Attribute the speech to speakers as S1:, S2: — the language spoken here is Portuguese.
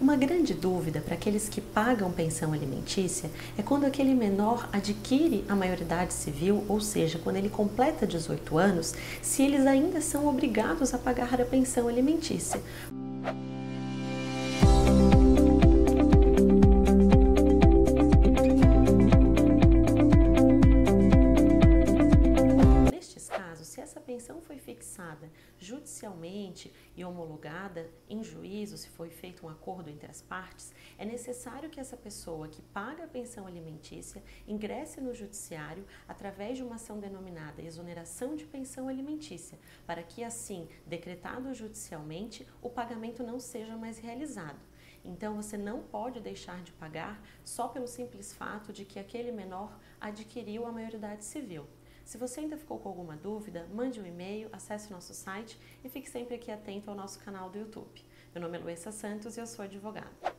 S1: Uma grande dúvida para aqueles que pagam pensão alimentícia é quando aquele menor adquire a maioridade civil, ou seja, quando ele completa 18 anos, se eles ainda são obrigados a pagar a pensão alimentícia. Pensão foi fixada judicialmente e homologada em juízo, se foi feito um acordo entre as partes, é necessário que essa pessoa que paga a pensão alimentícia ingresse no judiciário através de uma ação denominada exoneração de pensão alimentícia, para que assim, decretado judicialmente, o pagamento não seja mais realizado. Então você não pode deixar de pagar só pelo simples fato de que aquele menor adquiriu a maioridade civil. Se você ainda ficou com alguma dúvida, mande um e-mail, acesse nosso site e fique sempre aqui atento ao nosso canal do YouTube. Meu nome é Luísa Santos e eu sou advogada.